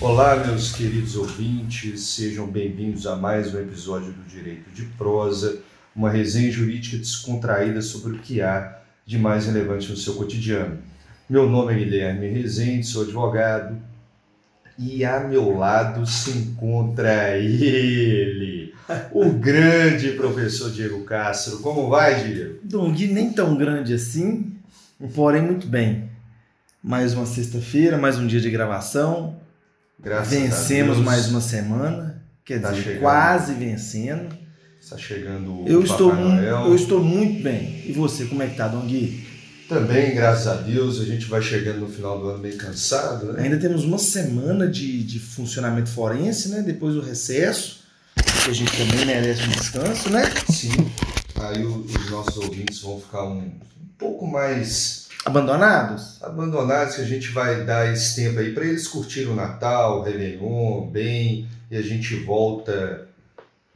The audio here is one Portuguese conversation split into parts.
Olá, meus queridos ouvintes, sejam bem-vindos a mais um episódio do Direito de Prosa, uma resenha jurídica descontraída sobre o que há de mais relevante no seu cotidiano. Meu nome é Guilherme Rezende, sou advogado e a meu lado se encontra ele, o grande professor Diego Castro. Como vai, Diego? Dong, nem tão grande assim, porém muito bem. Mais uma sexta-feira, mais um dia de gravação. Graças Vencemos a Deus. mais uma semana, quer Tá dizer, chegando. quase vencendo. Está chegando o Eu Papai estou, Noel. eu estou muito bem. E você, como é que tá, Dong? Também, graças a Deus, a gente vai chegando no final do ano meio cansado, né? Ainda temos uma semana de, de funcionamento forense, né? Depois do recesso, que a gente também merece um descanso, né? Sim. Aí o- os nossos ouvintes vão ficar um, um pouco mais Abandonados? abandonados, que a gente vai dar esse tempo aí para eles curtirem o Natal, o Réveillon, bem, e a gente volta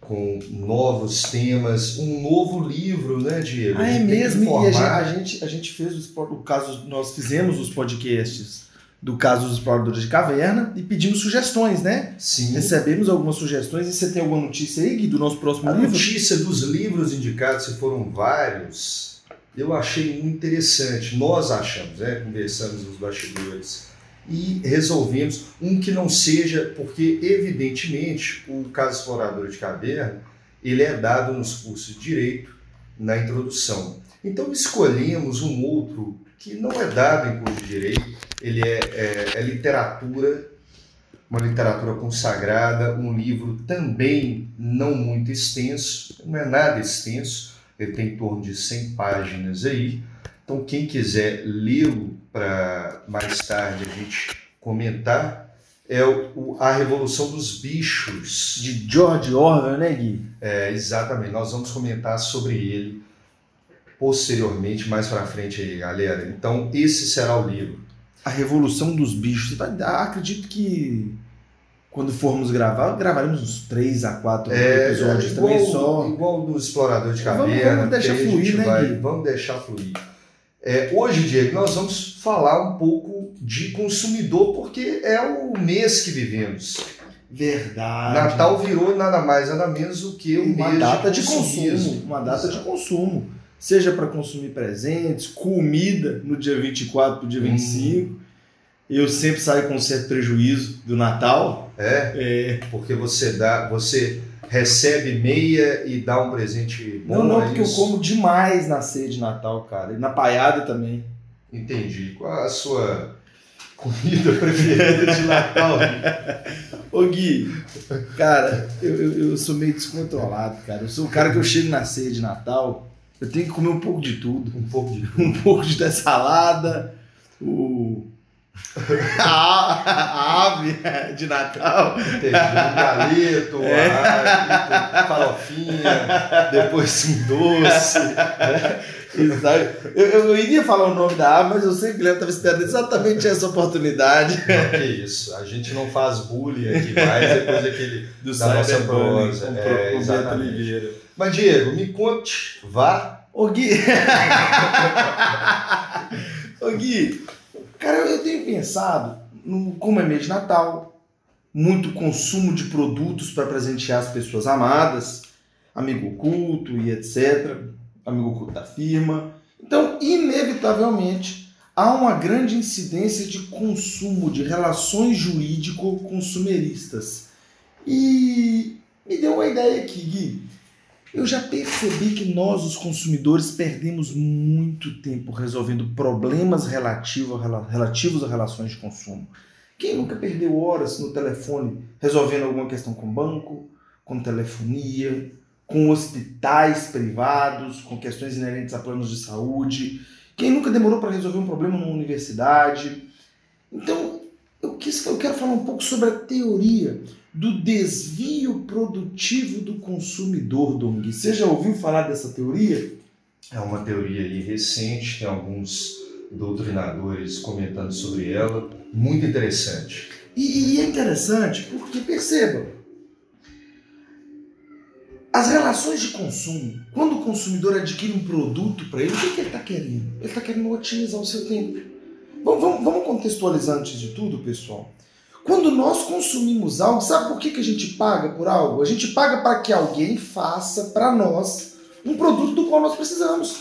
com novos temas, um novo livro, né, Diego? Ah, A é mesmo? E a gente, a gente, a fez os, o caso, nós fizemos os podcasts do caso dos exploradores de caverna e pedimos sugestões, né? Sim. Recebemos algumas sugestões e você tem alguma notícia aí, Gui, do nosso próximo A livro? notícia dos livros indicados, se foram vários, eu achei muito interessante. Nós achamos, né? Conversamos nos bastidores e resolvemos um que não seja, porque evidentemente o caso explorador de caverna ele é dado nos cursos de direito na introdução. Então escolhemos um outro que não é dado em curso de direito, ele é, é- é literatura uma literatura consagrada, um livro também não muito extenso, não é nada extenso, ele tem em torno de 100 páginas aí. Então, quem quiser lê-lo para mais tarde a gente comentar, é o, A Revolução dos Bichos. De George Orwell, né, Gui? É, exatamente, nós vamos comentar sobre ele posteriormente, mais para frente aí, galera. Então, esse será o livro. A Revolução dos Bichos. Dar- acredito que quando formos gravar, gravaremos uns 3 a 4 episódios igual, também só. igual do Explorador de Vamos- Caverna. vamos deixar aí a fluir, né, vai- Gui? Vamos deixar fluir. É, hoje, Diego, nós vamos falar um pouco de consumidor, porque é o mês que vivemos. Verdade. Natal virou nada mais, nada menos do que um uma data de, consumismo. consumo, uma data de Exato. consumo. Seja para consumir presentes, comida no dia 24 para o dia Hum. 25. Eu sempre saio com um certo prejuízo do Natal. É, É, porque você dá, você recebe meia e dá um presente bom. não, não, é porque eu isso? como demais na ceia de Natal, cara. E na paiada também. Entendi. Qual a sua comida preferida de Natal? Ô Gui, cara, eu, eu, eu sou meio descontrolado, cara. Eu sou o cara que eu chego na ceia de Natal, eu tenho que comer um pouco de tudo. um pouco de um pouco de da salada, o. A, ave de Natal. Entendi. Um galeto, É. arado, farofinha, depois um doce. Exato. Eu, eu, iria falar o nome da ave, mas eu sei que o Guilherme estava esperando exatamente essa oportunidade Não, que isso, a gente não faz bullying aqui mais depois daquele. do Da nossa prosa, com, é, com Beto exatamente. Oliveira. Mas, Diego, me conte, vá. Ô Gui. Ô Gui, cara, eu tenho pensado, no, como é mês de Natal, muito consumo de produtos para presentear as pessoas amadas, amigo oculto e etc. Amigo oculto da firma. Então, inevitavelmente, há uma grande incidência de consumo, de relações jurídico-consumeristas. E me deu uma ideia aqui, Gui. Eu já percebi que nós, os consumidores, perdemos muito tempo resolvendo problemas relativo relativos a relações de consumo. Quem nunca perdeu horas no telefone resolvendo alguma questão com banco, com telefonia, com hospitais privados, com questões inerentes a planos de saúde? Quem nunca demorou para resolver um problema numa universidade? Então, eu, quis, eu quero falar um pouco sobre a teoria do desvio produtivo do consumidor, Dong. Você já ouviu falar dessa teoria? É uma teoria aí recente, tem alguns doutrinadores comentando sobre ela. Muito interessante. E, e é interessante porque, perceba, as relações de consumo, quando o consumidor adquire um produto para ele, o que, que ele está querendo? Ele está querendo otimizar o seu tempo. Vamos, vamos, vamos contextualizar antes de tudo, pessoal. Quando nós consumimos algo, sabe por que, que a gente paga por algo? A gente paga para que alguém faça para nós um produto do qual nós precisamos.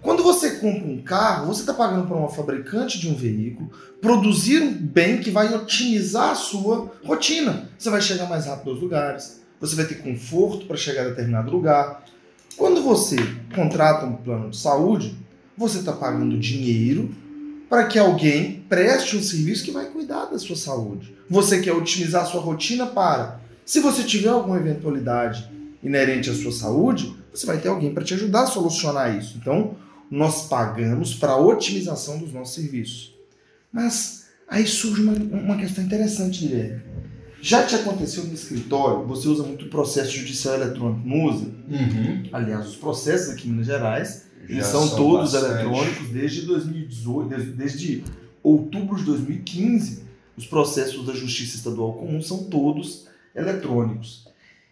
Quando você compra um carro, você está pagando para uma fabricante de um veículo produzir um bem que vai otimizar a sua rotina. Você vai chegar mais rápido aos lugares, você vai ter conforto para chegar a determinado lugar. Quando você contrata um plano de saúde, você está pagando dinheiro para que alguém preste um serviço que vai cuidar da sua saúde. Você quer otimizar a sua rotina para, se você tiver alguma eventualidade inerente à sua saúde, você vai ter alguém para te ajudar a solucionar isso. Então, nós pagamos para a otimização dos nossos serviços. Mas aí surge uma, uma questão interessante, Guilherme. Já te aconteceu no escritório, você usa muito processo judicial eletrônico, não usa? Uhum. Aliás, os processos aqui em Minas Gerais, Já eles são, todos bastante. eletrônicos desde 2018, desde, outubro de 2015, os processos da Justiça Estadual Comum são todos eletrônicos.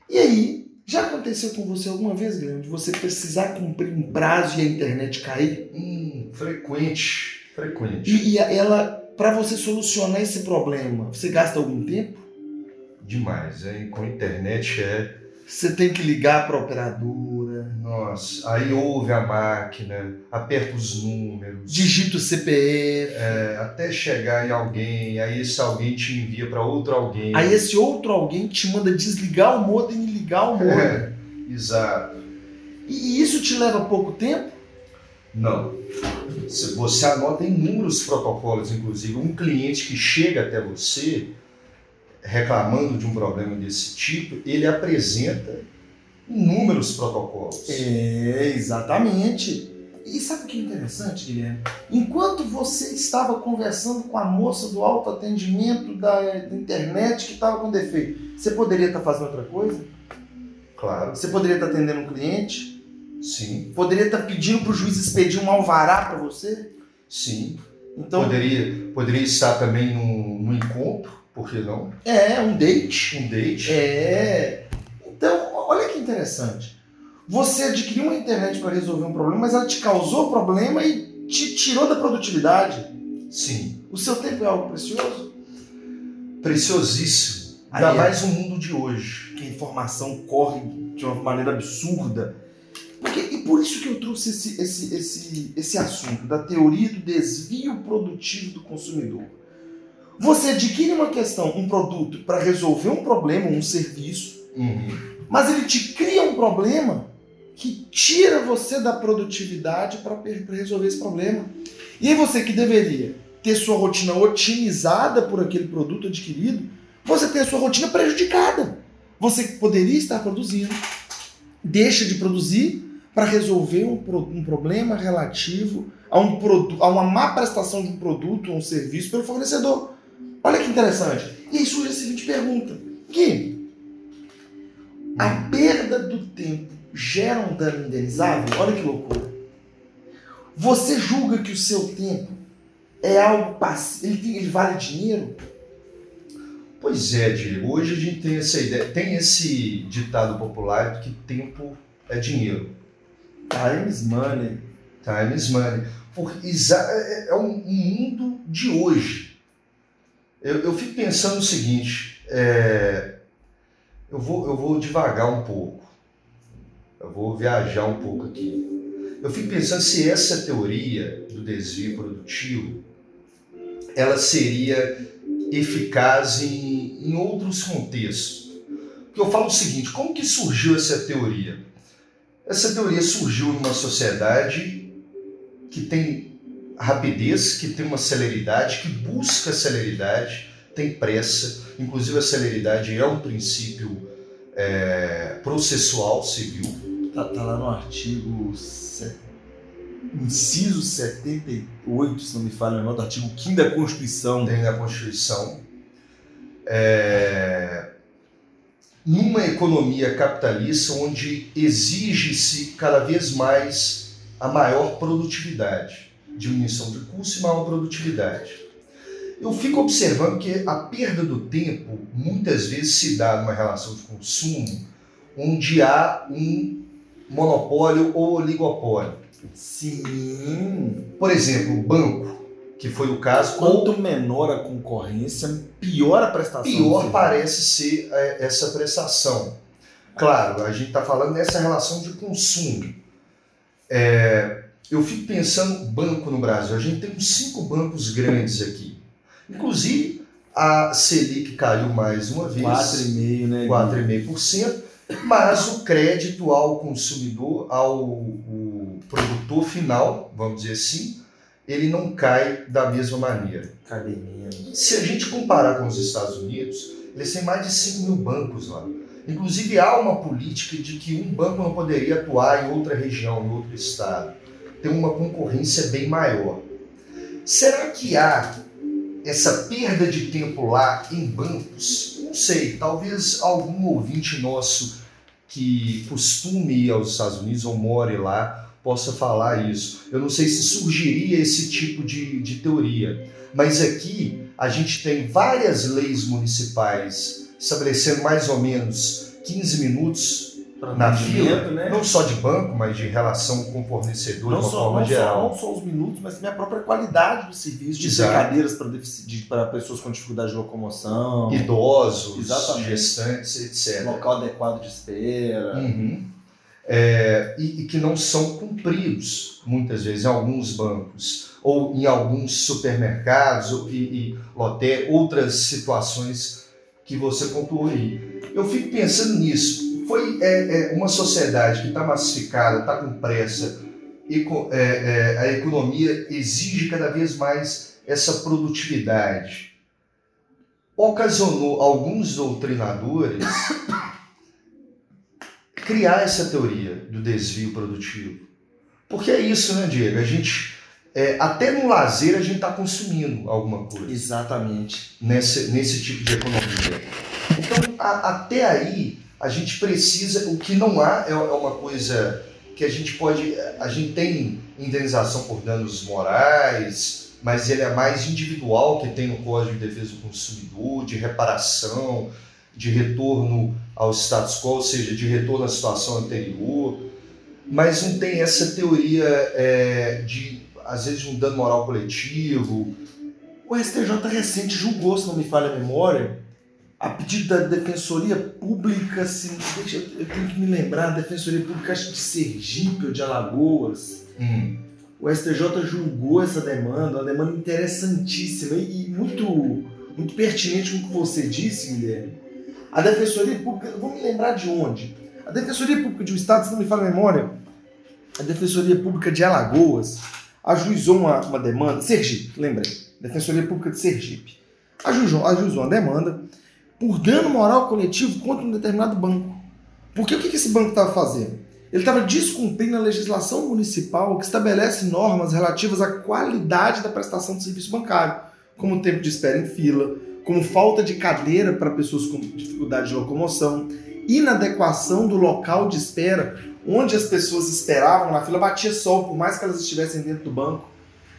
E aí, já aconteceu com você alguma vez, Guilherme, de você precisar cumprir um prazo e a internet cair? Hum, frequente, frequente. E, e ela, para você solucionar esse problema, você gasta algum tempo? Demais, hein? Com a internet é. Você tem que ligar para a operadora, Nossa, aí ouve a máquina, aperta os números, digita o CPF. é, até chegar em alguém, aí esse alguém te envia para outro alguém. Aí esse outro alguém te manda desligar o modem e ligar o modem. É, exato. E isso te leva pouco tempo? Não. Se Você anota inúmeros protocolos, inclusive um cliente que chega até você reclamando de um problema desse tipo, ele apresenta inúmeros protocolos. É, exatamente. E sabe o que é interessante, Guilherme? Enquanto você estava conversando com a moça do autoatendimento da, da internet que estava com defeito, você poderia estar fazendo outra coisa? Claro, Você poderia estar atendendo um cliente? sim, Poderia estar pedindo para o juiz expedir um alvará para você? sim. Então, Poderia, poderia estar também num, num encontro, por que não? é um date. Um date. É. Então, interessante. Você adquiriu uma internet para resolver um problema, mas ela te causou problema e te tirou da produtividade. Sim, O seu tempo é algo precioso? preciosíssimo. Aí Ainda é. mais no mundo de hoje. Que a informação corre de uma maneira absurda. Porque, e por isso que eu trouxe esse, esse, esse, esse assunto da teoria do desvio produtivo do consumidor. Você adquire uma questão, um produto para resolver um problema, um serviço, Uhum. mas ele te cria um problema que tira você da produtividade para resolver esse problema. E aí você que deveria ter sua rotina otimizada por aquele produto adquirido, você tem a sua rotina prejudicada. Você poderia estar produzindo, deixa de produzir para resolver um, um problema relativo a, um a uma má prestação de um produto ou um serviço pelo fornecedor. Olha que interessante. E aí surge a seguinte pergunta: Gui, a perda do tempo gera um dano indenizável? Olha que loucura. Você julga que o seu tempo é algo passivo, ele, ele vale dinheiro? Pois é, Diego. Hoje a gente tem essa ideia, tem esse ditado popular de que tempo é dinheiro. Times money. Time is money. Porque é é um um mundo de hoje. Eu, eu fico pensando o seguinte, é, eu, vou, eu vou devagar um pouco. Eu vou viajar um pouco aqui. Eu fico pensando se essa teoria do desvio produtivo ela seria eficaz em, em outros contextos. Porque eu falo o seguinte, como que surgiu essa teoria? Essa teoria surgiu numa sociedade que tem rapidez, que tem uma celeridade, que busca celeridade, tem pressa. Inclusive a celeridade é um princípio é, processual civil. Tá, tá lá no artigo. Inciso 78, se não me falha, não, do artigo 5 da Constituição. tem na Constituição. É, numa economia capitalista onde exige-se cada vez mais a maior produtividade, diminuição de custo e maior produtividade. Eu fico observando que a perda do tempo muitas vezes se dá numa relação de consumo onde há um monopólio ou oligopólio. Sim. Por exemplo, o banco, que foi o caso. Quanto menor a concorrência, pior a prestação. Pior parece ser é, essa prestação. Claro, a gente está falando dessa relação de consumo. É, eu fico pensando banco no Brasil. A gente tem uns cinco bancos grandes aqui. Inclusive, a Selic caiu mais uma vez. 4,5%, né? 4,5%. Mas o crédito ao consumidor, ao produtor final, vamos dizer assim, ele não cai da mesma maneira. Cadê menos? Se a gente comparar com os Estados Unidos, eles têm mais de 5 mil bancos lá. Inclusive, há uma política de que um banco não poderia atuar em outra região, em outro estado. Tem uma concorrência bem maior. Será que há essa perda de tempo lá em bancos? Não sei, talvez algum ouvinte nosso que costume ir aos Estados Unidos ou more lá possa falar isso. Eu não sei se surgiria esse tipo de, de teoria, mas aqui a gente tem várias leis municipais estabelecendo mais ou menos 15 minutos na fila, né? não só de banco, mas de relação com o fornecedor não de uma só, forma não geral. Só, não só os minutos, mas também a própria qualidade do serviço, de cadeiras para, para pessoas com dificuldade de locomoção, Idosos, Exatamente. gestantes, etc. local adequado de espera. Uhum. É, e, e que não são cumpridos, muitas vezes, em alguns bancos, ou em alguns supermercados, ou, e, e lote, outras situações que você pontuou aí. Eu fico pensando nisso. Foi é, é, uma sociedade que está massificada, está com pressa, e é, é, a economia exige cada vez mais essa produtividade. Ocasionou alguns doutrinadores criar essa teoria do desvio produtivo. Porque é isso, né, Diego? A gente, é, até no lazer, a gente está consumindo alguma coisa Exatamente. nesse, nesse tipo de economia. Então, a- até aí, a gente precisa. O que não há é, é uma coisa que a gente pode. A gente tem indenização por danos morais, mas ele é mais individual, que tem no Código de Defesa do Consumidor, de reparação, de retorno ao status quo, ou seja, de retorno à situação anterior. Mas não tem essa teoria é, de, às vezes, um dano moral coletivo, O STJ recente julgou, se não me falha a memória, a pedido da Defensoria Pública, assim, deixa eu, tenho que me lembrar, a Defensoria Pública acho de Sergipe ou de Alagoas. Hum. O STJ julgou essa demanda, uma demanda interessantíssima e, e muito, muito pertinente com o que você disse, Guilherme. A Defensoria Pública, vou me lembrar de onde? A Defensoria Pública de um Estado, se não me falha a memória, a Defensoria Pública de Alagoas ajuizou uma, uma demanda, Sergipe, lembrei, Defensoria Pública de Sergipe, ajuizou, ajuizou uma demanda por dano moral coletivo contra um determinado banco. Porque o que esse banco estava fazendo? Ele estava descumprindo a legislação municipal que estabelece normas relativas à qualidade da prestação de serviço bancário, como tempo de espera em fila, como falta de cadeira para pessoas com dificuldade de locomoção, inadequação do local de espera, onde as pessoas esperavam na fila, batia sol, por mais que elas estivessem dentro do banco,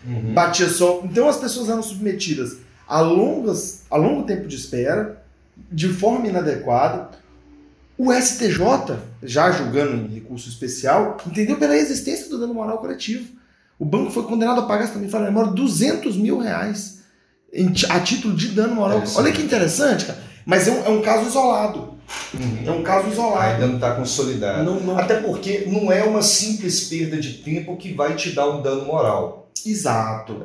Uhum. batia sol. Então as pessoas eram submetidas a, longas, a longo tempo de espera, de forma inadequada. O STJ, já julgando em recurso especial, entendeu pela existência do dano moral coletivo. O banco foi condenado a pagar, se não me falha a memória, 200 mil reais a título de dano moral. Interessante. Olha que interessante, cara. Mas é um, é um caso isolado. Uhum. É um caso isolado. Ainda não está consolidado. Não, não- Até porque não é uma simples perda de tempo que vai te dar um dano moral. Exato.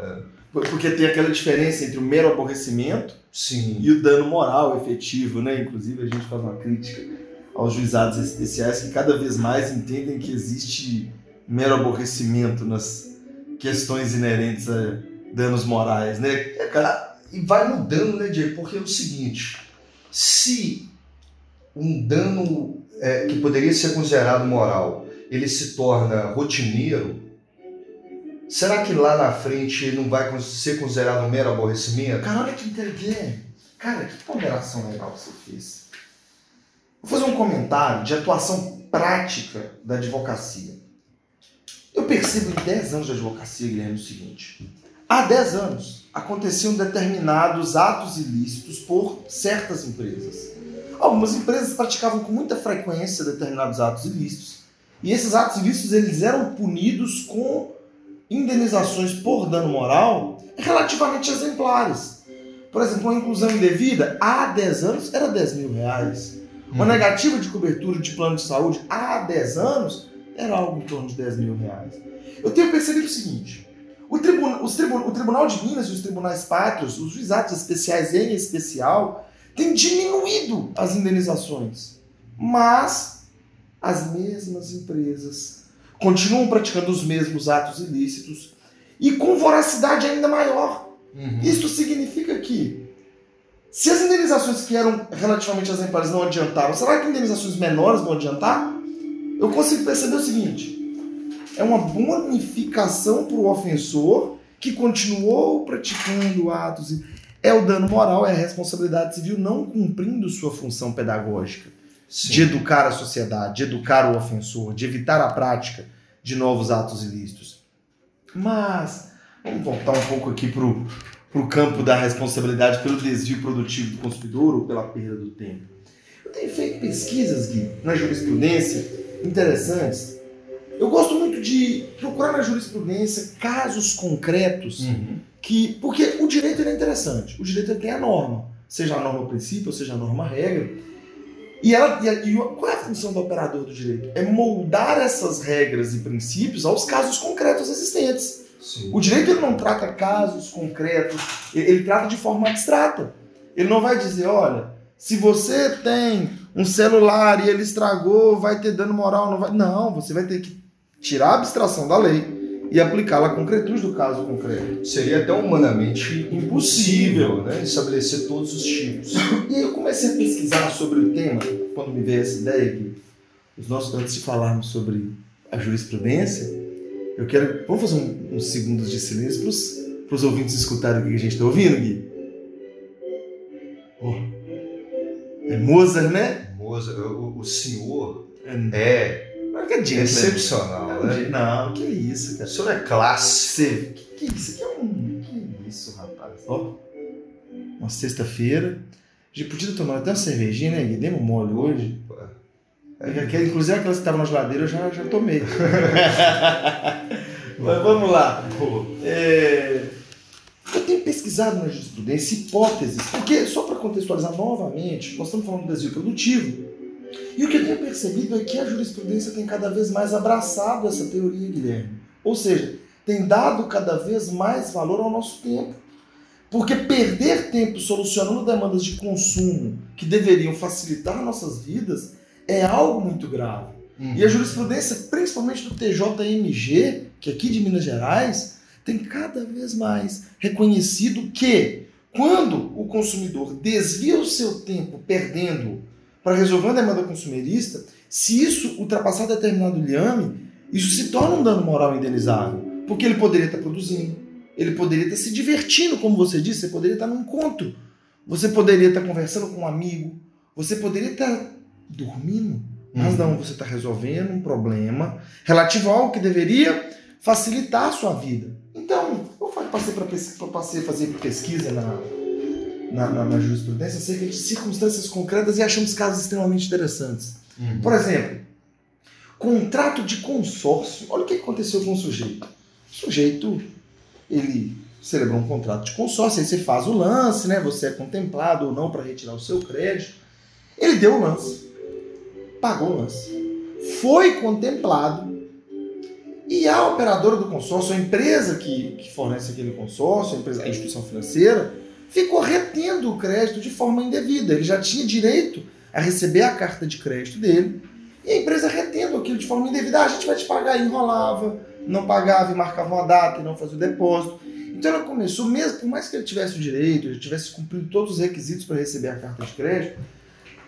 Por- Porque tem aquela diferença entre o mero aborrecimento Sim. e o dano moral efetivo, né? Inclusive a gente faz uma crítica aos juizados especiais que cada vez mais entendem que existe mero aborrecimento nas questões inerentes a danos morais, né? É, cara, e vai mudando, né, Diego? Porque é o seguinte: se um dano é, que poderia ser considerado moral, ele se torna rotineiro, será que lá na frente ele não vai ser considerado um mero aborrecimento? Cara, olha que inteligente. Cara, que ponderação legal que você fez. Vou fazer um comentário de atuação prática da advocacia. Eu percebo em 10 anos de advocacia, Guilherme, o seguinte. Há 10 anos aconteciam determinados atos ilícitos por certas empresas. Algumas empresas praticavam com muita frequência determinados atos ilícitos. E esses atos ilícitos eles eram punidos com indenizações por dano moral relativamente exemplares. Por exemplo, uma inclusão indevida há 10 anos era 10 mil reais. Uma Uhum. negativa de cobertura de plano de saúde há 10 anos era algo em torno de 10 mil reais. Eu tenho percebido o seguinte: o, tribuna, os tribu- o Tribunal de Minas e os tribunais pátrios, os juizados especiais em especial, têm diminuído as indenizações. Mas as mesmas empresas continuam praticando os mesmos atos ilícitos e com voracidade ainda maior. Uhum. Isto significa que, se as indenizações que eram relativamente exemplares não adiantaram, será que indenizações menores vão adiantar? Eu consigo perceber o seguinte: é uma bonificação para o ofensor que continuou praticando atos. É o dano moral, é a responsabilidade civil não cumprindo sua função pedagógica Sim. de educar a sociedade, de educar o ofensor, de evitar a prática de novos atos ilícitos. Mas, vamos voltar um pouco aqui para o campo da responsabilidade pelo desvio produtivo do consumidor ou pela perda do tempo. Eu tenho feito pesquisas, Gui, na jurisprudência interessantes. Eu gosto muito de procurar na jurisprudência casos concretos Uhum. que porque o direito é interessante. O direito tem a norma, seja a norma princípio, seja a norma regra. E, ela, e, e qual é a função do operador do direito? É moldar essas regras e princípios aos casos concretos existentes. Sim. O direito ele não trata casos concretos, ele, ele trata de forma abstrata. Ele não vai dizer, olha, se você tem um celular e ele estragou, vai ter dano moral, não vai. Não, você vai ter que tirar a abstração da lei e aplicá-la à concretude do caso concreto. Seria até humanamente impossível né, estabelecer todos os tipos. E aí eu comecei a pesquisar sobre o tema, quando me veio essa ideia, Gui, os nossos, antes de falarmos sobre a jurisprudência, eu quero. Vamos fazer um- uns segundos de silêncio para os ouvintes escutarem o que a gente está ouvindo, Gui? Ó, é Mozart, né? Mozart, o, o senhor É, é não, que é gentleman. excepcional, né? Não, que isso, O cara. senhor é classe. Que, que isso aqui é um. Que isso, rapaz? Ó, uma sexta-feira. A gente podia tomar até uma cervejinha, né? Demos mole hoje. É, aquela- inclusive aquelas que estavam na geladeira eu já, já tomei. Mas vamos lá. É, eu tenho pesquisado na jurisprudência hipóteses, porque, só para contextualizar novamente, nós estamos falando do desvio produtivo, e o que eu tenho percebido é que a jurisprudência tem cada vez mais abraçado essa teoria, Guilherme. Ou seja, tem dado cada vez mais valor ao nosso tempo. Porque perder tempo solucionando demandas de consumo que deveriam facilitar nossas vidas é algo muito grave. Uhum. E a jurisprudência, principalmente do TJMG, que é aqui de Minas Gerais, tem cada vez mais reconhecido que quando o consumidor desvia o seu tempo perdendo para resolver uma demanda consumerista, se isso ultrapassar determinado liame, isso se torna um dano moral indenizável. Porque ele poderia estar produzindo, ele poderia estar se divertindo, como você disse, você poderia estar num encontro, você poderia estar conversando com um amigo, você poderia estar dormindo. Mas Uhum. não, você está resolvendo um problema relativo a algo que deveria facilitar a sua vida. Então, eu passei, pra pes- eu passei a fazer pesquisa na, na, na- na jurisprudência acerca de circunstâncias concretas e achamos casos extremamente interessantes. Uhum. Por exemplo, contrato de consórcio. Olha o que aconteceu com o sujeito. O sujeito, ele celebrou um contrato de consórcio, aí você faz o lance, né? Você é contemplado ou não para retirar o seu crédito. Ele deu o lance, pagou o lance, foi contemplado e a operadora do consórcio, a empresa que, que fornece aquele consórcio, a, empresa, a instituição financeira, ficou retendo o crédito de forma indevida. Ele já tinha direito a receber a carta de crédito dele e a empresa retendo aquilo de forma indevida. Ah, a gente vai te pagar, e enrolava, não pagava e marcava uma data e não fazia o depósito. Então ela começou, mesmo por mais que ele tivesse o direito, ele tivesse cumprido todos os requisitos para receber a carta de crédito,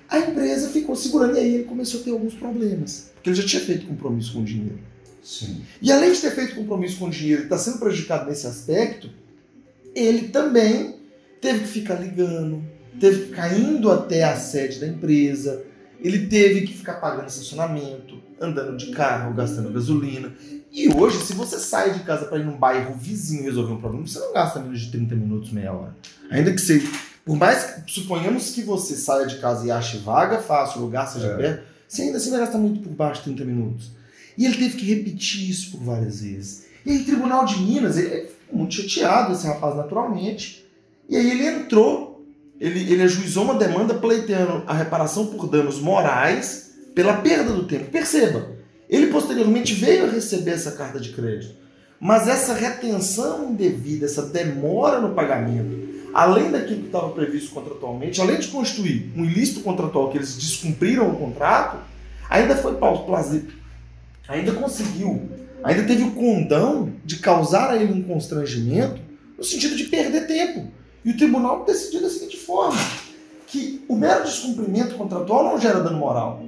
a empresa ficou segurando e aí ele começou a ter alguns problemas, porque ele já tinha feito compromisso com o dinheiro. Sim. E além de ter feito compromisso com o dinheiro e estar sendo prejudicado nesse aspecto, ele também teve que ficar ligando, teve que ficar indo até a sede da empresa, ele teve que ficar pagando estacionamento, andando de carro, gastando gasolina. E hoje, se você sai de casa para ir num bairro vizinho resolver um problema, você não gasta menos de 30 minutos, meia hora. Ainda que você Por mais que suponhamos que você saia de casa e ache vaga fácil, lugar seja É. perto, você ainda assim vai gastar muito por baixo de 30 minutos. E ele teve que repetir isso por várias vezes. E aí, Tribunal de Minas, ele ficou muito chateado, esse rapaz, naturalmente. E aí ele entrou, ele, ele ajuizou uma demanda pleiteando a reparação por danos morais pela perda do tempo. Perceba, ele posteriormente veio a receber essa carta de crédito. Mas essa retenção indevida, essa demora no pagamento, além daquilo que estava previsto contratualmente, além de constituir um ilícito contratual que eles descumpriram o contrato, ainda foi plausível, ainda conseguiu, ainda teve o condão de causar a ele um constrangimento no sentido de perder tempo. E o tribunal decidiu da seguinte forma: que o mero descumprimento contratual não gera dano moral,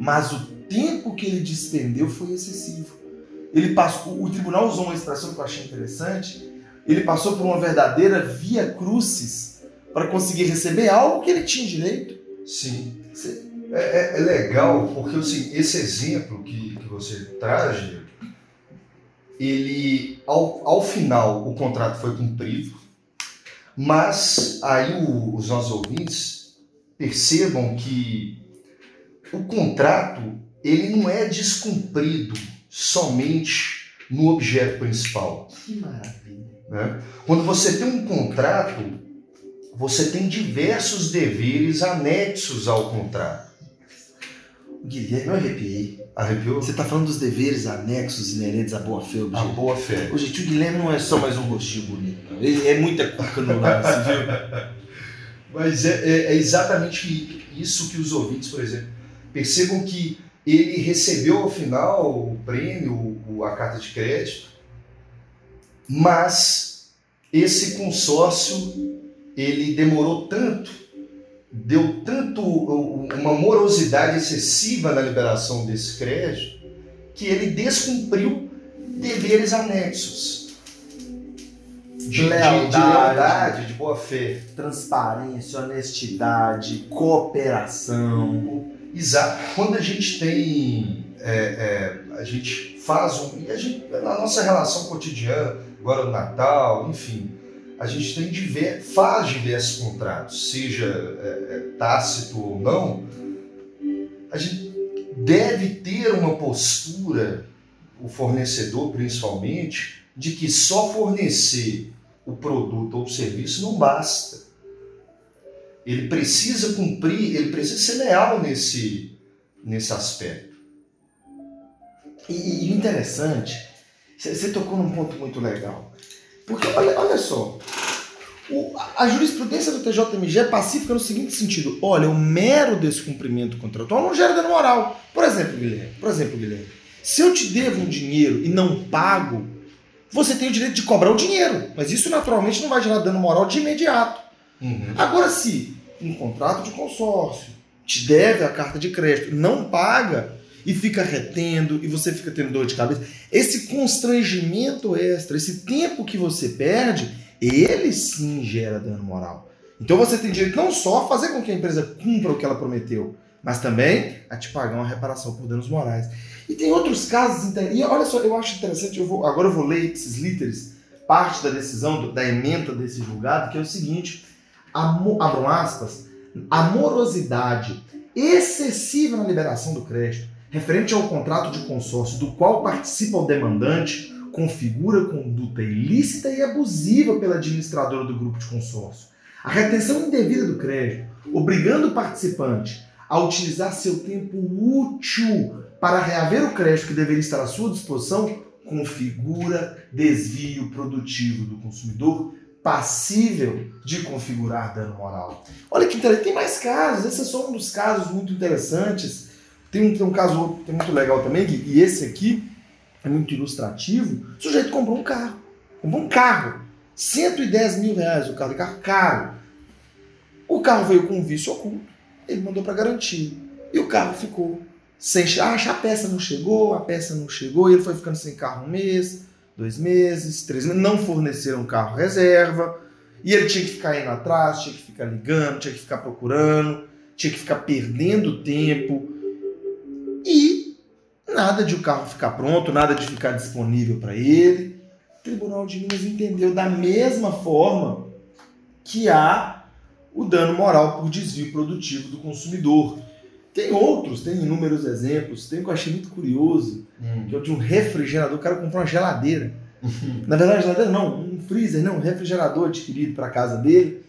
mas o tempo que ele despendeu foi excessivo. Ele passou, o tribunal usou uma expressão que eu achei interessante. Ele passou por uma verdadeira via crucis para conseguir receber algo que ele tinha direito. Sim. É, é- é legal, porque assim, esse exemplo que, que você traz, ele, ao, ao final, o contrato foi cumprido, mas aí o- os nossos ouvintes percebam que o contrato ele não é descumprido somente no objeto principal. Que maravilha. né? Quando você tem um contrato, você tem diversos deveres anexos ao contrato. Guilherme, eu arrepiei. Arrepiou? Você está falando dos deveres anexos inerentes à boa-fé A objeto. boa fé. Ô, gente, o Guilherme não é só mais um rostinho bonito. Ele é muita cuca no lance, viu? Mas é, é- é exatamente isso que os ouvintes, por exemplo, percebam que ele recebeu ao final o prêmio, a carta de crédito, mas esse consórcio ele demorou tanto, deu tanto uma morosidade excessiva na liberação desse crédito que ele descumpriu deveres anexos de, de- de Lealdade. lealdade, de boa fé. Transparência, honestidade, cooperação. Exato. Quando a gente tem. é, é, a gente faz um. E a gente, na nossa relação cotidiana, agora no Natal, enfim, a gente tem diver, faz diversos contratos, seja é, é, tácito ou não, a gente deve ter uma postura, o fornecedor principalmente, de que só fornecer o produto ou o serviço não basta. Ele precisa cumprir, ele precisa ser leal nesse, nesse aspecto. E, e interessante, você tocou num ponto muito legal. Porque, olha, olha só, o- a- jurisprudência do TJMG é pacífica no seguinte sentido: olha, o mero descumprimento contratual não gera dano moral. Por exemplo, Guilherme, por exemplo, Guilherme, se eu te devo um dinheiro e não pago, você tem o direito de cobrar o dinheiro, mas isso naturalmente não vai gerar dano moral de imediato. Agora, se um contrato de consórcio te deve a carta de crédito, não paga e fica retendo e você fica tendo dor de cabeça, esse constrangimento extra, esse tempo que você perde, ele sim gera dano moral. Então você tem direito não só a fazer com que a empresa cumpra o que ela prometeu, mas também a te pagar uma reparação por danos morais. E tem outros casos, e olha só, eu acho interessante, eu vou, agora eu vou ler esses líderes, parte da decisão, da emenda desse julgado, que é o seguinte, abram aspas, a morosidade excessiva na liberação do crédito, referente ao contrato de consórcio do qual participa o demandante, configura conduta ilícita e abusiva pela administradora do grupo de consórcio. A retenção indevida do crédito, obrigando o participante a utilizar seu tempo útil para reaver o crédito que deveria estar à sua disposição, configura desvio produtivo do consumidor passível de configurar dano moral. Olha que interessante, tem mais casos, esse é só um dos casos muito interessantes. Tem um, tem um caso tem muito legal também, Gui, e esse aqui é muito ilustrativo. O sujeito comprou um carro, comprou um carro, 110 mil reais o carro, um carro caro. O carro veio com um vício oculto, ele mandou para garantia, e o carro ficou sem. Ah, a peça não chegou, a peça não chegou, e ele foi ficando sem carro um mês, dois meses, três meses, não forneceram carro reserva, e ele tinha que ficar indo atrás, tinha que ficar ligando, tinha que ficar procurando, tinha que ficar perdendo tempo, nada de o carro ficar pronto, nada de ficar disponível para ele. O Tribunal de Minas entendeu da mesma forma que há o dano moral por desvio produtivo do consumidor. Tem outros, tem inúmeros exemplos. Tem um que eu achei muito curioso, Hum. que é o de um refrigerador. O cara comprou uma geladeira. Na verdade, geladeira não, um freezer, não, um refrigerador adquirido para casa dele.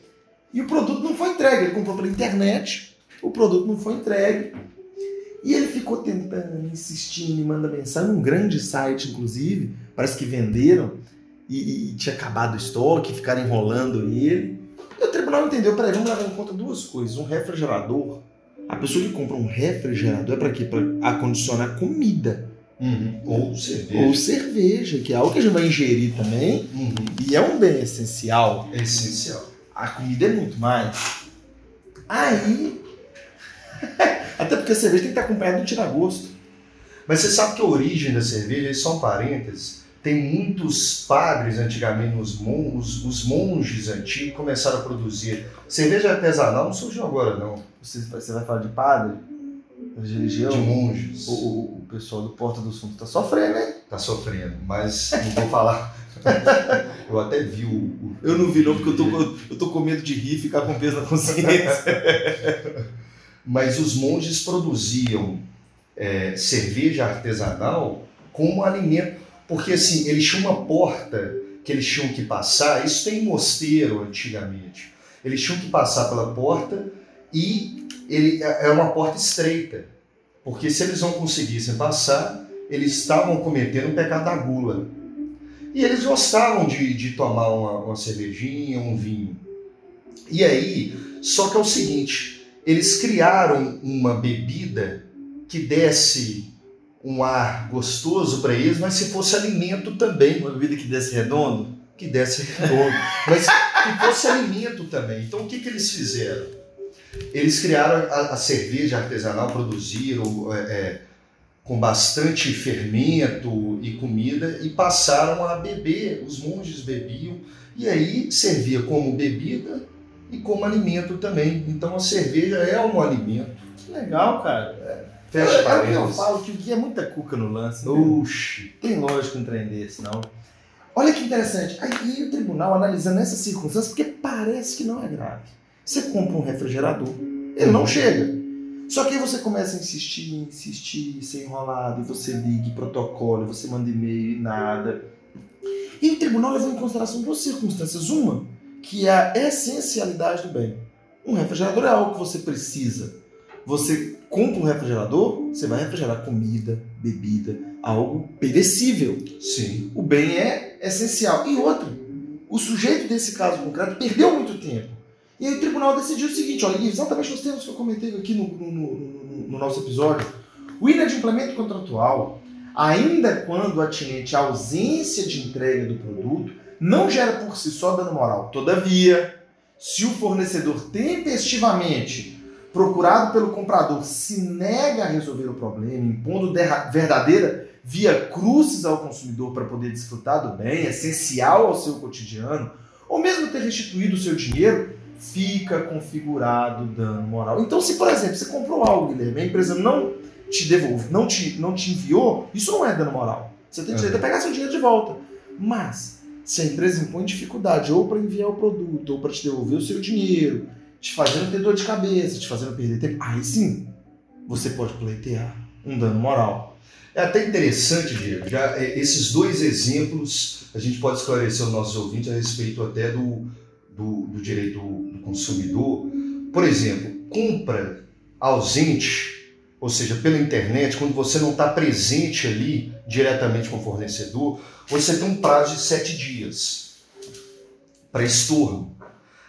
E o produto não foi entregue. Ele comprou pela internet, o produto não foi entregue. E ele ficou tentando, insistindo, manda mensagem, um grande site, inclusive, parece que venderam e, e tinha acabado o estoque, ficaram enrolando ele. E o tribunal entendeu, peraí, vamos levar em conta duas coisas. Um refrigerador, a pessoa que compra um refrigerador é para quê? Para acondicionar comida Uhum. Ou cerveja. ou cerveja, que é algo que a gente vai ingerir também Uhum. e é um bem essencial. É essencial. A comida é muito mais. Aí. Até porque a cerveja tem que estar acompanhada do tira-gosto. Mas você sabe que a origem da cerveja, isso são parênteses, tem muitos padres antigamente, os, mon os, os monges antigos começaram a produzir. Cerveja artesanal não surgiu agora, não. Você, você vai falar de padre? De religião? De monges. O, o- o pessoal do Porta dos Fundos tá sofrendo, né? Tá sofrendo, mas não vou falar. Eu até vi o. o- Eu não vi não, porque eu tô, com- eu tô com medo de rir e ficar com peso na consciência. Mas os monges produziam é, cerveja artesanal como alimento, porque assim, eles tinham uma porta que eles tinham que passar, isso tem em mosteiro antigamente. Eles tinham que passar pela porta e ele é é uma porta estreita, porque se eles não conseguissem passar, eles estavam cometendo o pecado da gula. E eles gostavam de, de tomar uma, uma cervejinha, um vinho. E aí, só que é o seguinte, eles criaram uma bebida que desse um ar gostoso para eles, mas se fosse alimento também, Uma bebida que desse redondo? que desse redondo, mas que fosse alimento também. Então o que, que eles fizeram? Eles criaram a, a cerveja artesanal, produziram é, é, com bastante fermento e comida e passaram a beber. Os monges bebiam e aí servia como bebida e como alimento também. Então a cerveja é um alimento. Que legal, cara. Fecha é, é o que eu parênteses. falo, que o Gui é muita cuca no lance. né? Oxi. Tem lógica um trem desse, não. Olha que interessante. Aí o tribunal analisando essas circunstâncias, porque parece que não é grave. Você compra um refrigerador, ele não chega. Só que aí você começa a insistir, insistir, ser enrolado, e você liga, protocolo, você manda e-mail e nada. E o tribunal levou em consideração duas circunstâncias. Uma, que é a essencialidade do bem. Um refrigerador é algo que você precisa. Você compra um refrigerador, você vai refrigerar comida, bebida, algo perecível. Sim. O bem é essencial. E outra, o sujeito desse caso concreto perdeu muito tempo. E aí o tribunal decidiu o seguinte, olha, exatamente os termos que eu comentei aqui no, no- no- no nosso episódio. O inadimplemento contratual, ainda quando atinente à ausência de entrega do produto, não gera por si só dano moral. Todavia, se o fornecedor tempestivamente procurado pelo comprador se nega a resolver o problema, impondo verdadeira via cruzes ao consumidor para poder desfrutar do bem, essencial ao seu cotidiano, ou mesmo ter restituído o seu dinheiro, fica configurado dano moral. Então, se por exemplo você comprou algo, Guilherme, a empresa não te devolve, não te, não te enviou, isso não é dano moral. Você tem direito a pegar seu dinheiro de volta. Mas, se a empresa impõe dificuldade ou para enviar o produto, ou para te devolver o seu dinheiro, te fazendo ter dor de cabeça, te fazendo perder tempo, aí sim você pode pleitear um dano moral. É até interessante, Diego, já é, esses dois exemplos a gente pode esclarecer os nossos ouvintes a respeito até do, do, do direito do consumidor. Por exemplo, compra ausente, ou seja, pela internet, quando você não está presente ali diretamente com o fornecedor, você tem um prazo de sete dias para estorno.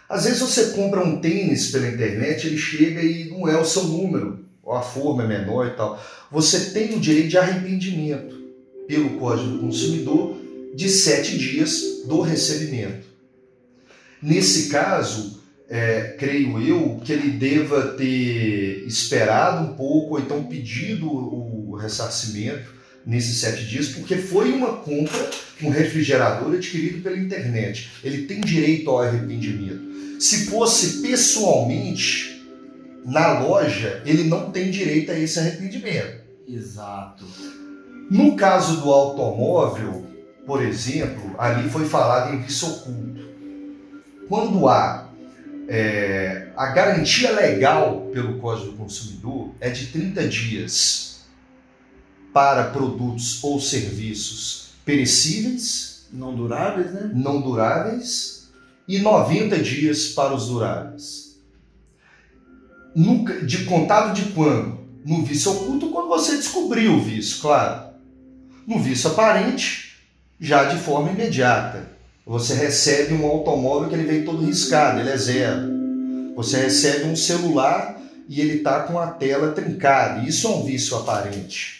Às vezes você compra um tênis pela internet, ele chega e não é o seu número, ou a forma é menor e tal. Você tem o direito de arrependimento pelo Código do Consumidor de sete dias do recebimento. Nesse caso, é, creio eu que ele deva ter esperado um pouco, ou então pedido o ressarcimento nesses sete dias, porque foi uma compra, um refrigerador adquirido pela internet. Ele tem direito ao arrependimento. Se fosse pessoalmente, na loja, ele não tem direito a esse arrependimento. Exato. No caso do automóvel, por exemplo, ali foi falado em vício oculto. Quando há É, a garantia legal pelo Código do Consumidor é de 30 dias para produtos ou serviços perecíveis, Não duráveis, né? não duráveis, e 90 dias para os duráveis. Nunca, de contado de quando? No vício oculto, quando você descobriu o vício, claro. No vício aparente, já de forma imediata. Você recebe um automóvel que ele vem todo riscado, ele é zero. Você recebe um celular e ele está com a tela trincada. Isso é um vício aparente.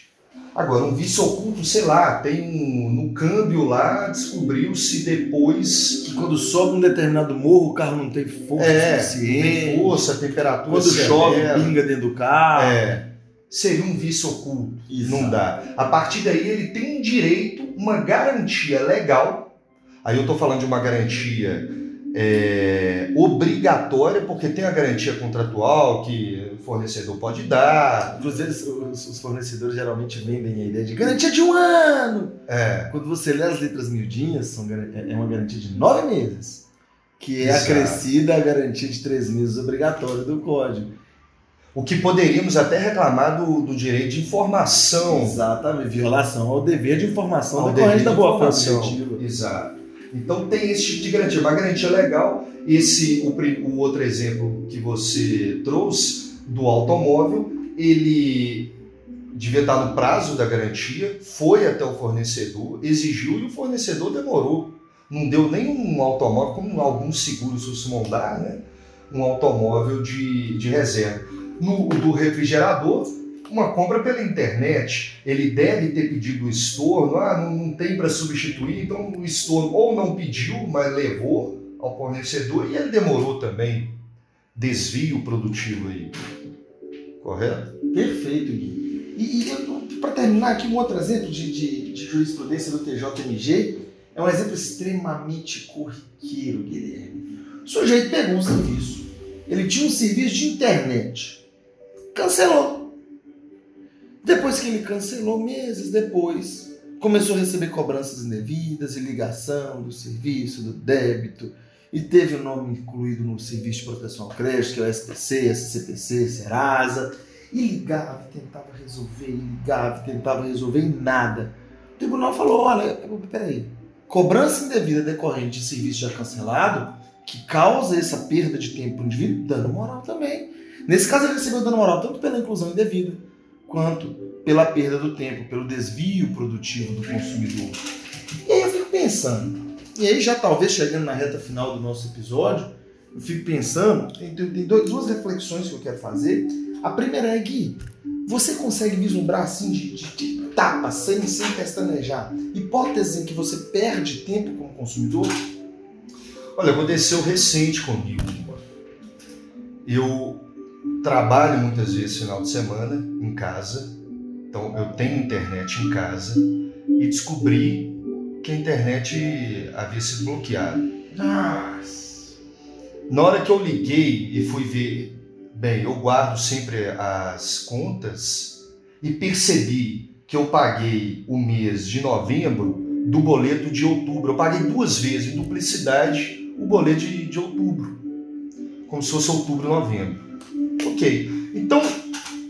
Agora, um vício oculto, sei lá, tem um, no câmbio lá, descobriu-se depois Que quando sobe um determinado morro, o carro não tem força é, suficiente. tem força, temperatura Quando chove, pinga dentro do carro. É, seria um vício oculto. Exato. Não dá. A partir daí ele tem um direito, uma garantia legal. Aí eu estou falando de uma garantia é, obrigatória, porque tem a garantia contratual que o fornecedor pode dar. Inclusive, os, os fornecedores geralmente vendem a ideia de garantia de um ano. É, Quando você lê as letras miudinhas, são, é é uma garantia de nove meses, que é Exato. acrescida à garantia de três meses obrigatória do código. o que poderíamos até reclamar do, do direito de informação. Exatamente, violação ao dever de informação ao decorrente dever da de boa informação. Exato. Então tem esse tipo de garantia, uma garantia legal. Esse, o, o outro exemplo que você trouxe do automóvel, ele devia estar no prazo da garantia, foi até o fornecedor, exigiu e o fornecedor demorou. Não deu nem um automóvel, como alguns seguros costumam dar, né? Um automóvel de, de reserva. No do refrigerador, uma compra pela internet, ele deve ter pedido o estorno, ah, não, não tem para substituir, então o estorno ou não pediu, mas levou ao fornecedor e ele demorou também. Desvio produtivo aí. Correto? Perfeito, Gui. E, e para terminar aqui, um outro exemplo de, de, de jurisprudência do TJMG é um exemplo extremamente corriqueiro, Guilherme. O sujeito pegou um serviço, ele tinha um serviço de internet, cancelou. Depois que ele cancelou, meses depois, começou a receber cobranças indevidas e ligação do serviço, do débito, e teve o nome incluído no Serviço de Proteção ao Crédito, que é o SPC, SCPC, Serasa. E ligava, tentava resolver, ligava, tentava resolver e nada. O tribunal falou: olha, peraí, cobrança indevida decorrente de serviço já cancelado, que causa essa perda de tempo para o indivíduo, dano moral também. Nesse caso, ele recebeu dano moral tanto pela inclusão indevida, quanto pela perda do tempo, pelo desvio produtivo do consumidor. E aí eu fico pensando, e aí já talvez chegando na reta final do nosso episódio, eu fico pensando, tem, tem, duas reflexões que eu quero fazer. A primeira é que você consegue vislumbrar assim de, de, de tapa, sem, sem pestanejar, hipóteses em que você perde tempo como consumidor? Olha, aconteceu recente comigo. Eu trabalho muitas vezes final de semana em casa, então eu tenho internet em casa e descobri que a internet havia sido bloqueada. Nossa. Na hora que eu liguei e fui ver, bem, eu guardo sempre as contas e percebi que eu paguei o mês de novembro do boleto de outubro. Eu paguei duas vezes, em duplicidade, o boleto de, de outubro. Como se fosse outubro Então,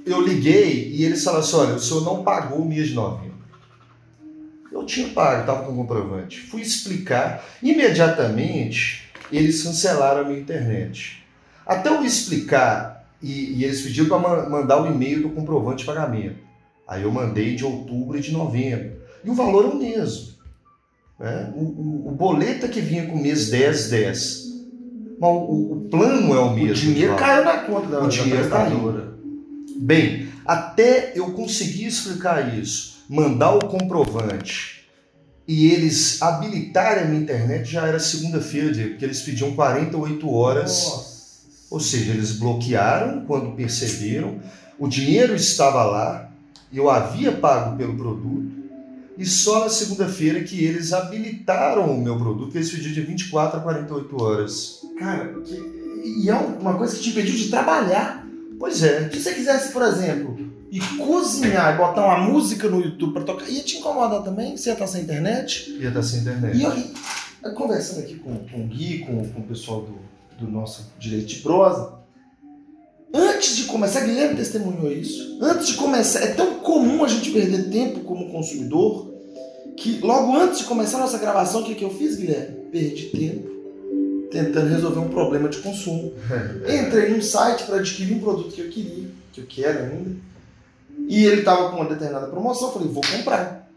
eu liguei e eles falaram assim, olha, o senhor não pagou o mês de novembro. Eu tinha pago, estava com comprovante. Fui explicar. Imediatamente, eles cancelaram a minha internet. Até eu explicar, e, e eles pediram para mandar o e-mail do comprovante de pagamento. Aí eu mandei de outubro e de novembro. E o valor é o mesmo. né? O, o- o boleto é que vinha com o mês 10, 10. Mas o, o plano é o mesmo. O dinheiro Val. caiu na conta da, O da dinheiro prestadora. Bem, até eu conseguir explicar isso, mandar o comprovante e eles habilitarem a minha internet já era segunda-feira, porque eles pediam 48 horas. Nossa. Ou seja, eles bloquearam quando perceberam, o dinheiro estava lá, eu havia pago pelo produto, e só na segunda-feira que eles habilitaram o meu produto, eles pediram de 24 a 48 horas. Cara, e é uma coisa que te impediu de trabalhar. Pois é, Se você quisesse, por exemplo, ir cozinhar e botar uma música no YouTube pra tocar, ia te incomodar também? Você ia estar sem internet? ia estar sem internet. E eu, e- conversando aqui com, com o Gui, com, com o pessoal do, do nosso direito de prosa. Antes de começar, Guilherme testemunhou isso. Antes de começar, é tão comum a gente perder tempo como consumidor que logo antes de começar a nossa gravação, o que, que eu fiz, Guilherme? Perdi tempo tentando resolver um problema de consumo. Entrei num site para adquirir um produto que eu queria, que eu quero ainda, e ele estava com uma determinada promoção. Falei, vou comprar.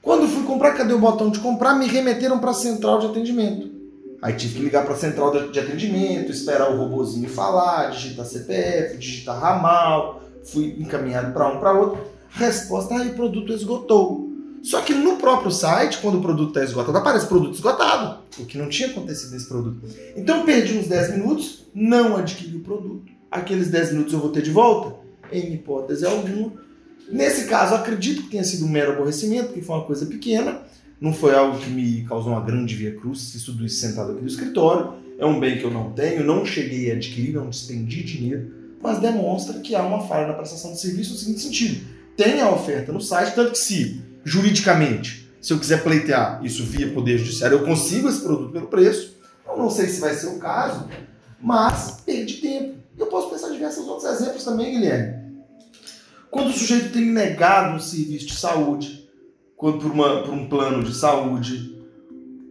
Quando fui comprar, cadê o botão de comprar? Me remeteram para a central de atendimento. Aí tive que ligar para a central de atendimento, esperar o robozinho falar, digitar CPF, digitar ramal. Fui encaminhado para um para outro. Resposta: aí, o produto esgotou. Só que no próprio site, quando o produto está esgotado, aparece produto esgotado, o que não tinha acontecido nesse produto. Então perdi uns 10 minutos, não adquiri o produto. Aqueles 10 minutos eu vou ter de volta? Em hipótese alguma. Nesse caso, acredito que tenha sido um mero aborrecimento, que foi uma coisa pequena, não foi algo que me causou uma grande via cruz, isso tudo isso sentado aqui no escritório. É um bem que eu não tenho, não cheguei a adquirir, não despendi dinheiro, mas demonstra que há uma falha na prestação de serviço no seguinte sentido. Tem a oferta no site, tanto que se juridicamente, se eu quiser pleitear isso via Poder Judiciário, eu consigo esse produto pelo preço. Eu não sei se vai ser o caso, mas perdi tempo. Eu posso pensar em diversos outros exemplos também, Guilherme. Quando o sujeito tem negado um serviço de saúde, quando por, uma, por um plano de saúde,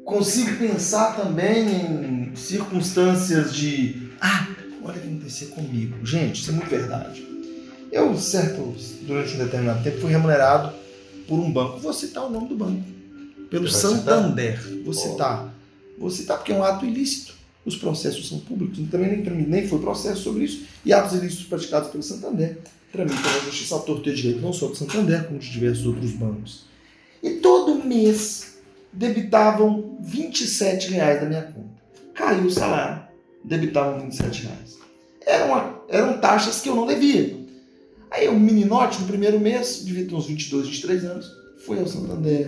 consigo pensar também em circunstâncias de ah, olha o que aconteceu comigo. Gente, isso é muito verdade. Eu, certo, durante um determinado tempo, fui remunerado por um banco. Vou citar o nome do banco. Pelo Santander. Citar? Vou citar. Vou citar porque é um ato ilícito. Os processos são públicos. Também nem, nem foi processo sobre isso. E atos ilícitos praticados pelo Santander tramitam na Justiça a torto e direito, não só do Santander, como de diversos outros bancos. E todo mês debitavam 27 reais da minha conta. Caiu o salário, debitavam 27 reais. Eram, eram taxas que eu não devia. Aí o meninote, no primeiro mês, devia ter uns 22, 23 anos, fui ao Santander,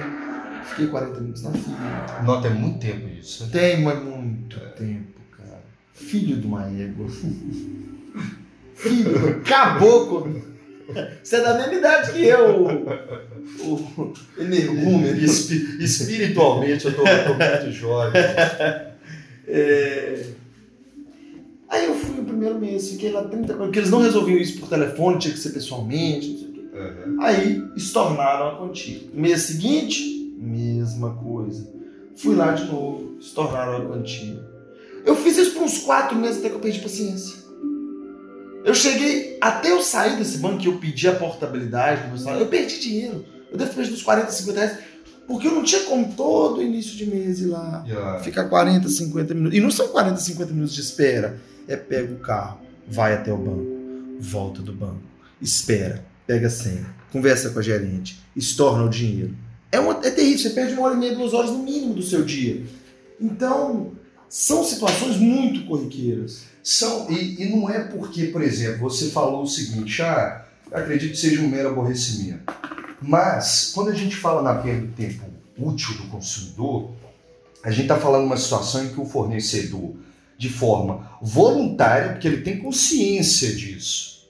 fiquei 40 minutos na fila. Nota é muito tempo isso. Né? Tem, mas muito tempo, cara. Filho de uma égua. Filho, caboclo. Você é da mesma idade que eu, o, o energúmeno. Espiritualmente eu tô, tô muito jovem. É... Aí eu fui o primeiro mês, fiquei lá 30 porque eles não resolviam isso por telefone, tinha que ser pessoalmente, não sei o quê. Uhum. Aí estornaram a quantia. Mês seguinte, mesma coisa. Fui lá de novo, estornaram a quantia. Eu fiz isso por uns quatro meses até que eu perdi paciência. Eu cheguei, até eu sair desse banco que eu pedi a portabilidade do meu salário, eu perdi dinheiro. Eu devo ter perdido uns 40, 50 reais. Porque eu não tinha como todo início de mês ir lá, yeah. ficar 40, 50 minutos. E não são 40, 50 minutos de espera é pega o carro, vai até o banco, volta do banco, espera, pega a senha, conversa com a gerente, estorna o dinheiro. É, uma, é terrível, você perde uma hora e meia, duas horas no mínimo do seu dia. Então, são situações muito corriqueiras. São, e, e não é porque, por exemplo, você falou o seguinte, ah, acredito que seja um mero aborrecimento. Mas, quando a gente fala na perda do tempo útil do consumidor, a gente está falando uma situação em que o fornecedor de forma voluntária, porque ele tem consciência disso.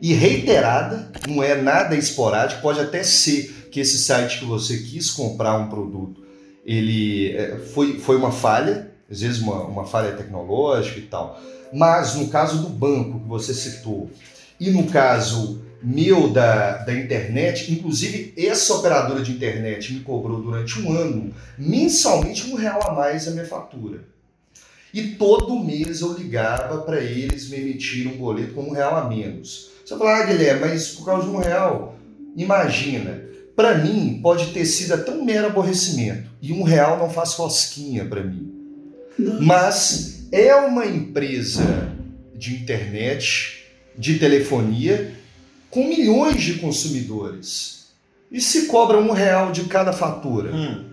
E reiterada, não é nada esporádico, pode até ser que esse site que você quis comprar um produto, ele é, foi, foi uma falha, às vezes uma, uma falha tecnológica e tal. Mas no caso do banco que você citou, e no caso meu da, da internet, inclusive essa operadora de internet me cobrou durante um ano, mensalmente um real a mais a minha fatura. E todo mês eu ligava para eles me emitirem um boleto com um real a menos. Você fala, ah, Guilherme, mas por causa de um real. Imagina, para mim pode ter sido até um mero aborrecimento. E um real não faz fosquinha para mim. Mas é uma empresa de internet, de telefonia, com milhões de consumidores. E se cobra um real de cada fatura? Hum.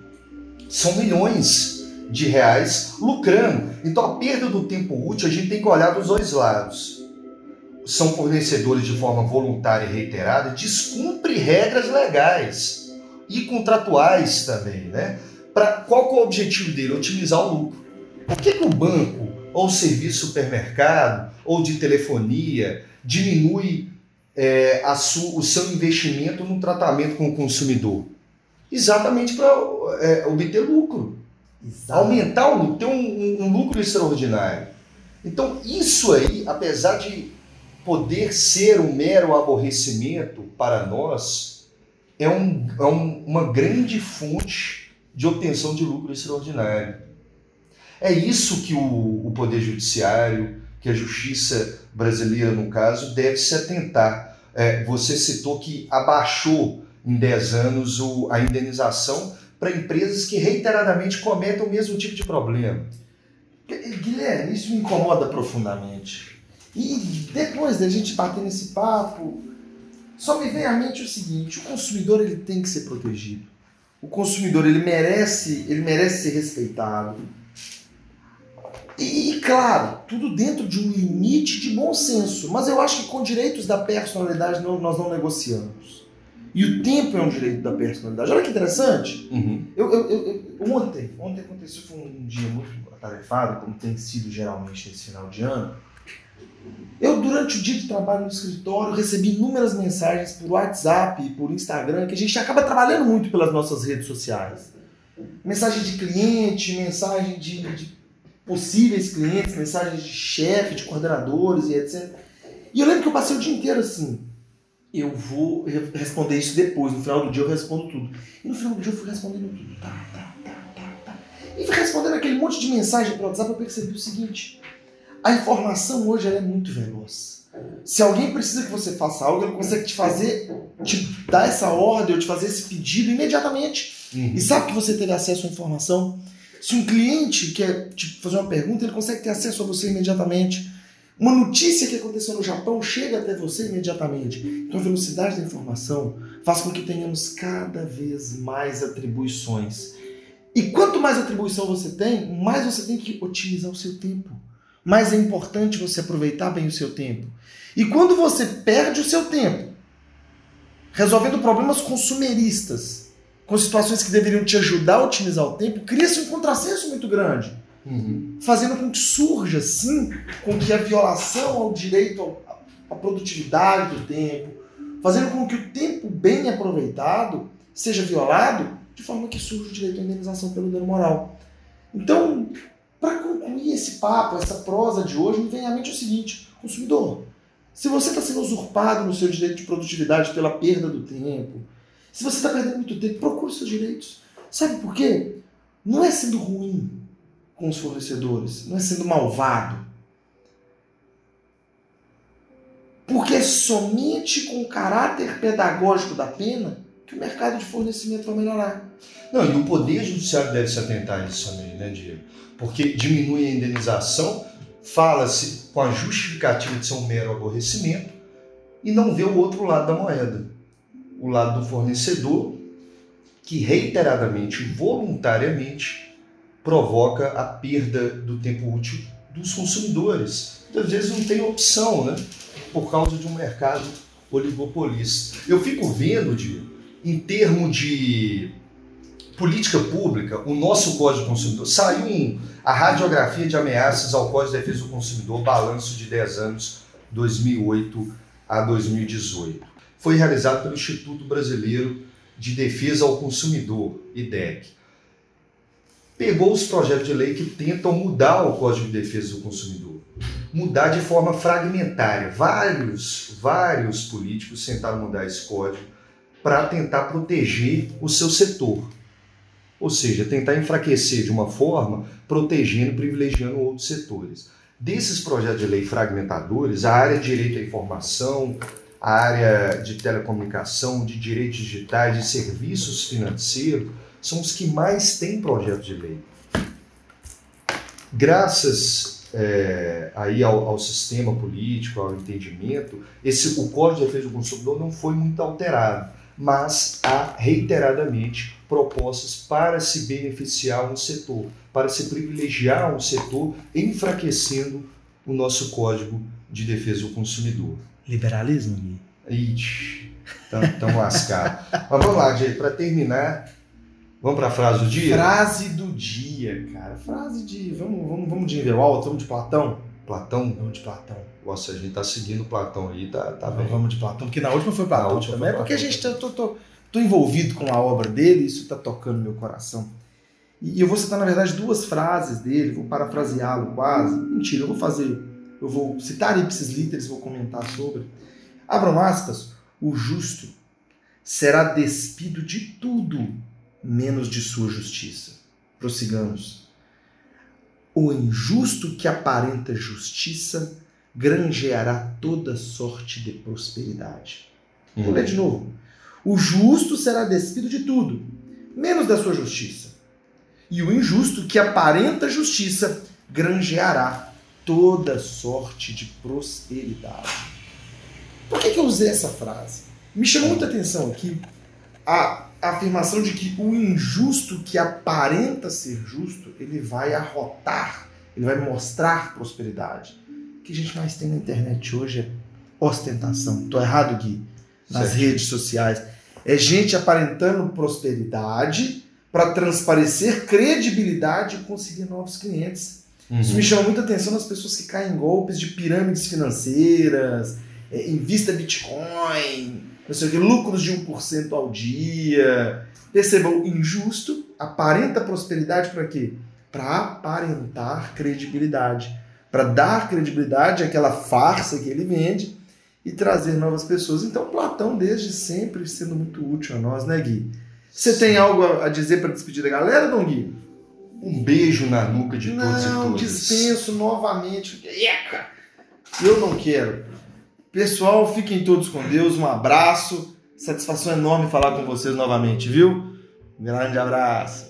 São milhões de reais lucrando. Então a perda do tempo útil a gente tem que olhar dos dois lados. São fornecedores de forma voluntária e reiterada, descumpre regras legais e contratuais também, né? Para qual é o objetivo dele? Otimizar o lucro. Por que, que o banco ou o serviço supermercado ou de telefonia diminui é, o seu investimento no tratamento com o consumidor? Exatamente para é, obter lucro. Exato. Aumentar o lucro, ter um, um, lucro extraordinário. Então, isso aí, apesar de poder ser um mero aborrecimento para nós, é, um, é um, uma grande fonte de obtenção de lucro extraordinário. É isso que o, o Poder Judiciário, que a justiça brasileira, no caso, deve se atentar. É, você citou que abaixou em 10 anos o, a indenização para empresas que reiteradamente cometem o mesmo tipo de problema. Guilherme, isso me incomoda profundamente. E depois da gente bater nesse papo, só me vem à mente o seguinte: o consumidor ele tem que ser protegido. O consumidor ele merece, ele merece ser respeitado. E, e, claro, tudo dentro de um limite de bom senso. Mas eu acho que com direitos da personalidade nós não negociamos. E o tempo é um direito da personalidade. Olha que interessante. Uhum. Eu, eu, eu, ontem, ontem aconteceu, foi um dia muito atarefado, como tem sido geralmente nesse final de ano. Eu, durante o dia de trabalho no escritório, recebi inúmeras mensagens por WhatsApp e por Instagram, que a gente acaba trabalhando muito pelas nossas redes sociais. Mensagem de cliente, mensagem de, de possíveis clientes, mensagens de chefe, de coordenadores e etc. E eu lembro que eu passei o dia inteiro assim. Eu vou responder isso depois, no final do dia eu respondo tudo. E no final do dia eu fui respondendo tudo. Tá, tá, tá, tá, tá. E fui respondendo aquele monte de mensagem pelo WhatsApp, eu percebi o seguinte a informação hoje é muito veloz. Se alguém precisa que você faça algo, ele consegue te fazer, te dar essa ordem ou te fazer esse pedido imediatamente. Uhum. E sabe que você teve acesso à informação? Se um cliente quer te fazer uma pergunta, ele consegue ter acesso a você imediatamente. Uma notícia que aconteceu no Japão chega até você imediatamente. Então a velocidade da informação faz com que tenhamos cada vez mais atribuições. E quanto mais atribuição você tem, mais você tem que otimizar o seu tempo mais é importante você aproveitar bem o seu tempo. E quando você perde o seu tempo resolvendo problemas consumeristas, com situações que deveriam te ajudar a otimizar o tempo, cria-se um contrassenso muito grande. Uhum. Fazendo com que surja, sim, com que a violação ao direito à produtividade do tempo, fazendo com que o tempo bem aproveitado seja violado, de forma que surja o direito à indenização pelo dano moral. Então, para concluir esse papo, essa prosa de hoje, me vem à mente o seguinte: consumidor, se você está sendo usurpado no seu direito de produtividade pela perda do tempo, se você está perdendo muito tempo, procure seus direitos. Sabe por quê? Não é sendo ruim com os fornecedores, não é sendo malvado. Porque é somente com o caráter pedagógico da pena que o mercado de fornecimento vai melhorar. Não, e o Poder Judiciário deve se atentar a isso também, né, Diego? Porque diminui a indenização, fala-se com a justificativa de ser um mero aborrecimento e não vê o outro lado da moeda. O lado do fornecedor, que reiteradamente, voluntariamente, provoca a perda do tempo útil dos consumidores. Muitas vezes não tem opção, né? Por causa de um mercado oligopolista. Eu fico vendo, Diego, em termos de política pública, o nosso Código do Consumidor, saiu um, a radiografia de ameaças ao Código de Defesa do Consumidor, balanço de 10 anos, 2008 a 2018. Foi realizado pelo Instituto Brasileiro de Defesa ao Consumidor, IDEC. Pegou os projetos de lei que tentam mudar o Código de Defesa do Consumidor, mudar de forma fragmentária. Vários, vários políticos tentaram mudar esse código para tentar proteger o seu setor. Ou seja, tentar enfraquecer de uma forma, protegendo, privilegiando outros setores. Desses projetos de lei fragmentadores, a área de direito à informação, a área de telecomunicação, de direitos digitais, de serviços financeiros, são os que mais têm projetos de lei. Graças é, aí ao, ao, sistema político, ao entendimento, esse, o Código de Defesa do Consumidor não foi muito alterado mas há reiteradamente propostas para se beneficiar um setor, para se privilegiar um setor, enfraquecendo o nosso Código de Defesa do Consumidor. Liberalismo? Ixi, tão lascado. Mas vamos lá, Jay, para terminar, vamos para a frase do dia? Frase do dia, cara. Frase de. Vamos, vamos, vamos de Inverwald, vamos de Platão? Platão? Vamos de Platão. Nossa, a gente tá seguindo Platão aí, tá, tá bem. Vamos de Platão, porque na última foi Platão última também. Foi é porque a gente tá, tô, tô, tô envolvido com a obra dele, isso tá tocando meu coração. E eu vou citar, na verdade, duas frases dele, vou parafraseá-lo quase. Mentira, eu vou fazer, eu vou citar ipsis literis, vou comentar sobre. Abram aspas, o justo será despido de tudo, menos de sua justiça. Prossigamos. O injusto que aparenta justiça granjeará toda sorte de prosperidade. Uhum. Vou ler de novo. O justo será despido de tudo, menos da sua justiça. E o injusto que aparenta justiça granjeará toda sorte de prosperidade. Por que, que eu usei essa frase? Me chamou muita atenção aqui a afirmação de que o injusto que aparenta ser justo, ele vai arrotar, ele vai mostrar prosperidade. O que a gente mais tem na internet hoje é ostentação. Tô errado, Gui? Nas certo. redes sociais. É gente aparentando prosperidade para transparecer credibilidade e conseguir novos clientes. Uhum. Isso me chama muita atenção nas pessoas que caem em golpes de pirâmides financeiras, é, invista Bitcoin, não sei o que, lucros de 1% ao dia. Percebam, injusto, aparenta prosperidade para quê? Para aparentar credibilidade. Para dar credibilidade àquela farsa que ele vende e trazer novas pessoas. Então, Platão, desde sempre, sendo muito útil a nós, né, Gui? Você Sim. tem algo a dizer para despedir da galera, Dom Gui? Um beijo na nuca de todos e todas. Não, dispenso novamente. Eca! Eu não quero. Pessoal, fiquem todos com Deus. Um abraço. Satisfação enorme falar com vocês novamente, viu? Um grande abraço.